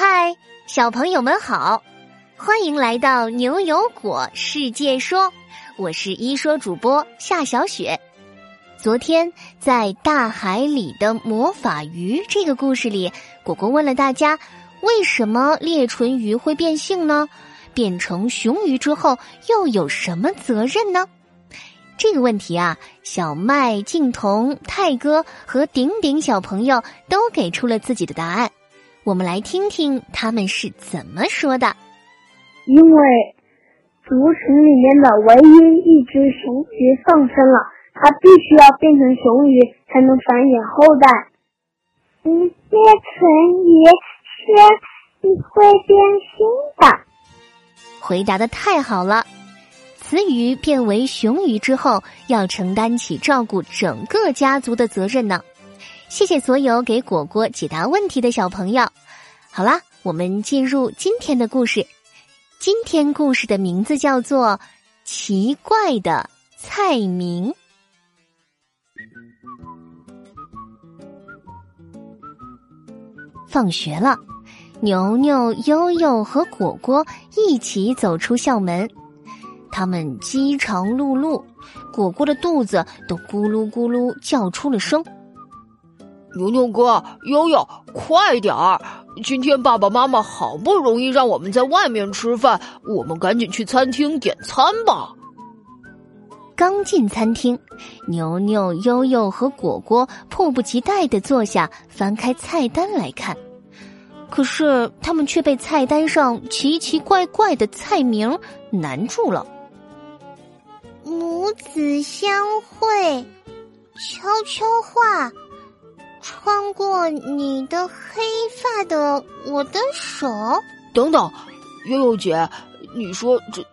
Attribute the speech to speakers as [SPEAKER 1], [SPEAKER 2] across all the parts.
[SPEAKER 1] 嗨，小朋友们好，欢迎来到牛油果世界说，我是一说主播夏小雪。昨天在大海里的魔法鱼这个故事里，果果问了大家，为什么裂唇鱼会变性呢？变成雄鱼之后又有什么责任呢？这个问题啊，小麦、静童、泰哥和顶顶小朋友都给出了自己的答案。我们来听听他们是怎么说的。
[SPEAKER 2] 因为族群里面的唯一一只雄鱼放生了，它必须要变成雄鱼才能繁衍后代。
[SPEAKER 3] 嗯，变成鱼是会变心的。
[SPEAKER 1] 回答的太好了！雌鱼变为雄鱼之后，要承担起照顾整个家族的责任呢。谢谢所有给果果解答问题的小朋友。好啦，我们进入今天的故事。今天故事的名字叫做《奇怪的菜名》。放学了，牛牛、悠悠和果果一起走出校门。他们饥肠辘辘，果果的肚子都咕噜咕噜叫出了声。
[SPEAKER 4] 牛牛哥，悠悠，快点儿！今天爸爸妈妈好不容易让我们在外面吃饭，我们赶紧去餐厅点餐吧。
[SPEAKER 1] 刚进餐厅，牛牛、悠悠和果果迫不及待的坐下，翻开菜单来看。可是他们却被菜单上奇奇怪怪的菜名难住了。
[SPEAKER 3] 母子相会，悄悄话。穿过你的黑发的我的手，
[SPEAKER 4] 等等，悠悠姐，你说这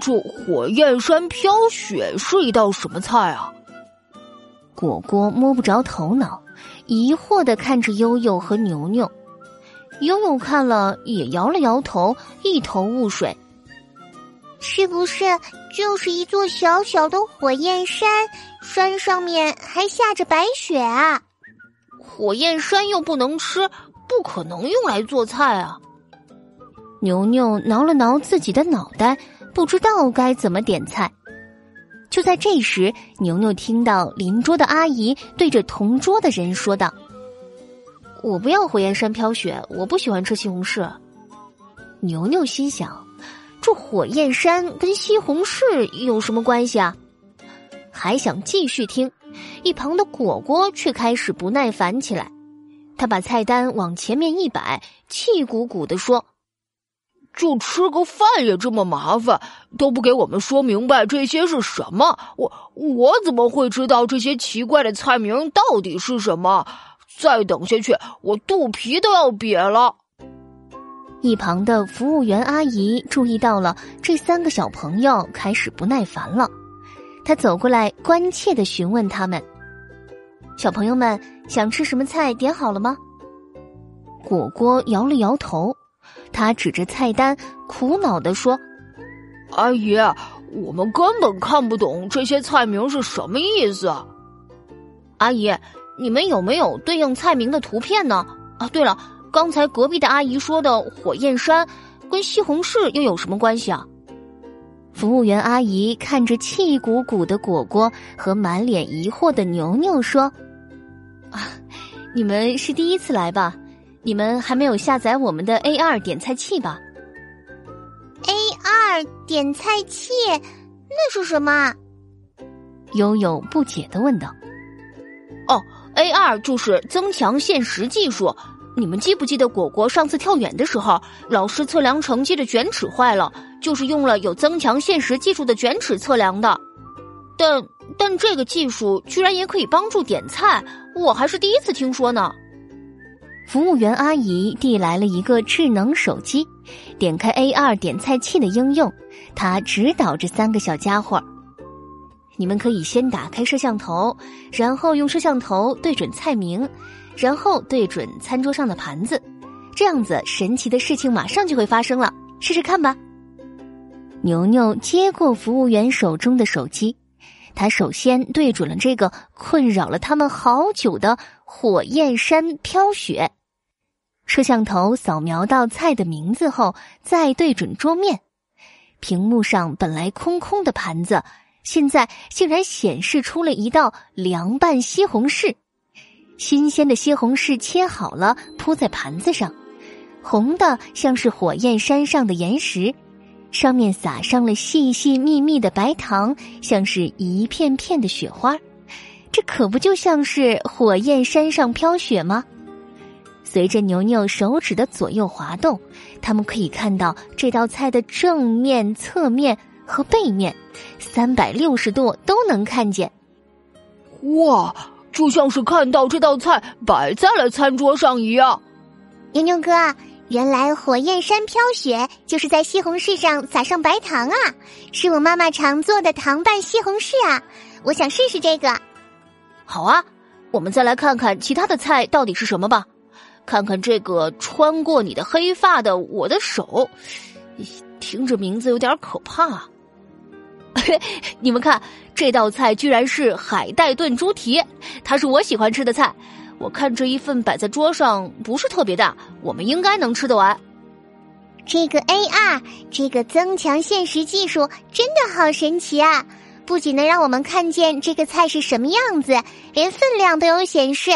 [SPEAKER 4] 这火焰山飘雪是一道什么菜啊？
[SPEAKER 1] 果果摸不着头脑，疑惑的看着悠悠和牛牛。悠悠看了也摇了摇头，一头雾水。
[SPEAKER 3] 是不是就是一座小小的火焰山？山上面还下着白雪啊？
[SPEAKER 4] 火焰山又不能吃，不可能用来做菜啊！
[SPEAKER 1] 牛牛挠了挠自己的脑袋，不知道该怎么点菜。就在这时，牛牛听到邻桌的阿姨对着同桌的人说道：“我不要火焰山飘雪，我不喜欢吃西红柿。”牛牛心想：“这火焰山跟西红柿有什么关系啊？”还想继续听。一旁的果果却开始不耐烦起来，他把菜单往前面一摆，气鼓鼓的说：“
[SPEAKER 4] 就吃个饭也这么麻烦，都不给我们说明白这些是什么？我我怎么会知道这些奇怪的菜名到底是什么？再等下去，我肚皮都要瘪了。”
[SPEAKER 1] 一旁的服务员阿姨注意到了这三个小朋友开始不耐烦了。他走过来，关切的询问他们：“小朋友们想吃什么菜？点好了吗？”果果摇了摇头，他指着菜单，苦恼的说：“
[SPEAKER 4] 阿姨，我们根本看不懂这些菜名是什么意思。”
[SPEAKER 1] 阿姨，你们有没有对应菜名的图片呢？啊，对了，刚才隔壁的阿姨说的火焰山，跟西红柿又有什么关系啊？服务员阿姨看着气鼓鼓的果果和满脸疑惑的牛牛说：“啊，你们是第一次来吧？你们还没有下载我们的 A 二点菜器吧
[SPEAKER 3] ？A 二点菜器那是什么？”
[SPEAKER 1] 悠悠不解的问道。
[SPEAKER 4] “哦，A 二就是增强现实技术。你们记不记得果果上次跳远的时候，老师测量成绩的卷尺坏了？”就是用了有增强现实技术的卷尺测量的，但但这个技术居然也可以帮助点菜，我还是第一次听说呢。
[SPEAKER 1] 服务员阿姨递来了一个智能手机，点开 A 二点菜器的应用，她指导着三个小家伙：“你们可以先打开摄像头，然后用摄像头对准菜名，然后对准餐桌上的盘子，这样子神奇的事情马上就会发生了，试试看吧。”牛牛接过服务员手中的手机，他首先对准了这个困扰了他们好久的火焰山飘雪。摄像头扫描到菜的名字后，再对准桌面，屏幕上本来空空的盘子，现在竟然显示出了一道凉拌西红柿。新鲜的西红柿切好了，铺在盘子上，红的像是火焰山上的岩石，上面撒上了细细密密的白糖，像是一片片的雪花。这可不就像是火焰山上飘雪吗？随着牛牛手指的左右滑动，他们可以看到这道菜的正面、侧面和背面，三百六十度都能看见。
[SPEAKER 5] 哇，就像是看到这道菜摆在了餐桌上一样。
[SPEAKER 6] 牛牛哥，原来火焰山飘雪就是在西红柿上撒上白糖啊！是我妈妈常做的糖拌西红柿啊！我想试试这个。
[SPEAKER 5] 好啊，我们再来看看其他的菜到底是什么吧。看看这个穿过你的黑发的我的手，听着名字有点可怕。你们看，这道菜居然是海带炖猪蹄，它是我喜欢吃的菜。我看这一份摆在桌上不是特别大，我们应该能吃得完。
[SPEAKER 6] 这个 AR，这个增强现实技术真的好神奇啊！不仅能让我们看见这个菜是什么样子，连分量都有显示。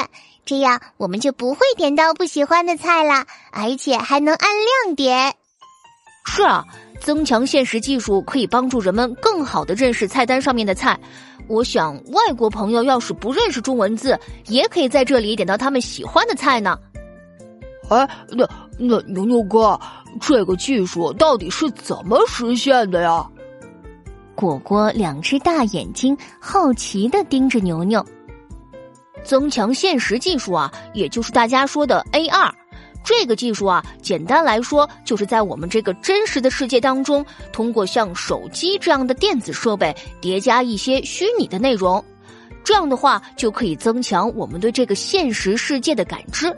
[SPEAKER 6] 这样我们就不会点到不喜欢的菜了，而且还能按量点。
[SPEAKER 5] 是啊，增强现实技术可以帮助人们更好的认识菜单上面的菜。我想，外国朋友要是不认识中文字，也可以在这里点到他们喜欢的菜呢。
[SPEAKER 4] 哎，那那牛牛哥，这个技术到底是怎么实现的呀？
[SPEAKER 1] 果果两只大眼睛好奇的盯着牛牛。
[SPEAKER 5] 增强现实技术啊，也就是大家说的 AR，这个技术啊，简单来说就是在我们这个真实的世界当中，通过像手机这样的电子设备叠加一些虚拟的内容，这样的话就可以增强我们对这个现实世界的感知。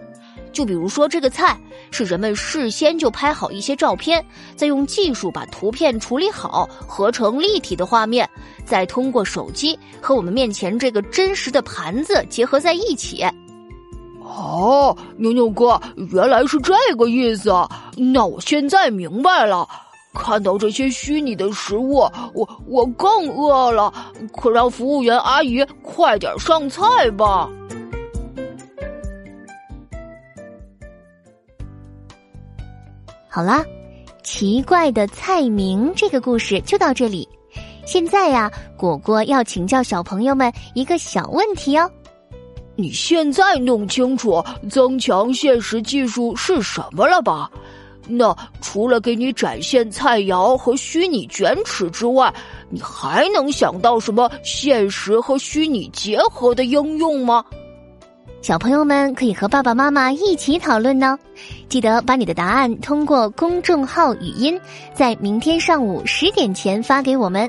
[SPEAKER 5] 就比如说这个菜，是人们事先就拍好一些照片，再用技术把图片处理好，合成立体的画面，再通过手机和我们面前这个真实的盘子结合在一起。
[SPEAKER 4] 哦，牛牛哥，原来是这个意思，那我现在明白了。看到这些虚拟的食物，我我更饿了，可让服务员阿姨快点上菜吧。
[SPEAKER 1] 好啦，奇怪的菜名这个故事就到这里。现在呀，果果要请教小朋友们一个小问题哦。
[SPEAKER 4] 你现在弄清楚增强现实技术是什么了吧？那除了给你展现菜肴和虚拟卷尺之外，你还能想到什么现实和虚拟结合的应用吗？
[SPEAKER 1] 小朋友们可以和爸爸妈妈一起讨论呢，记得把你的答案通过公众号语音，在明天上午十点前发给我们。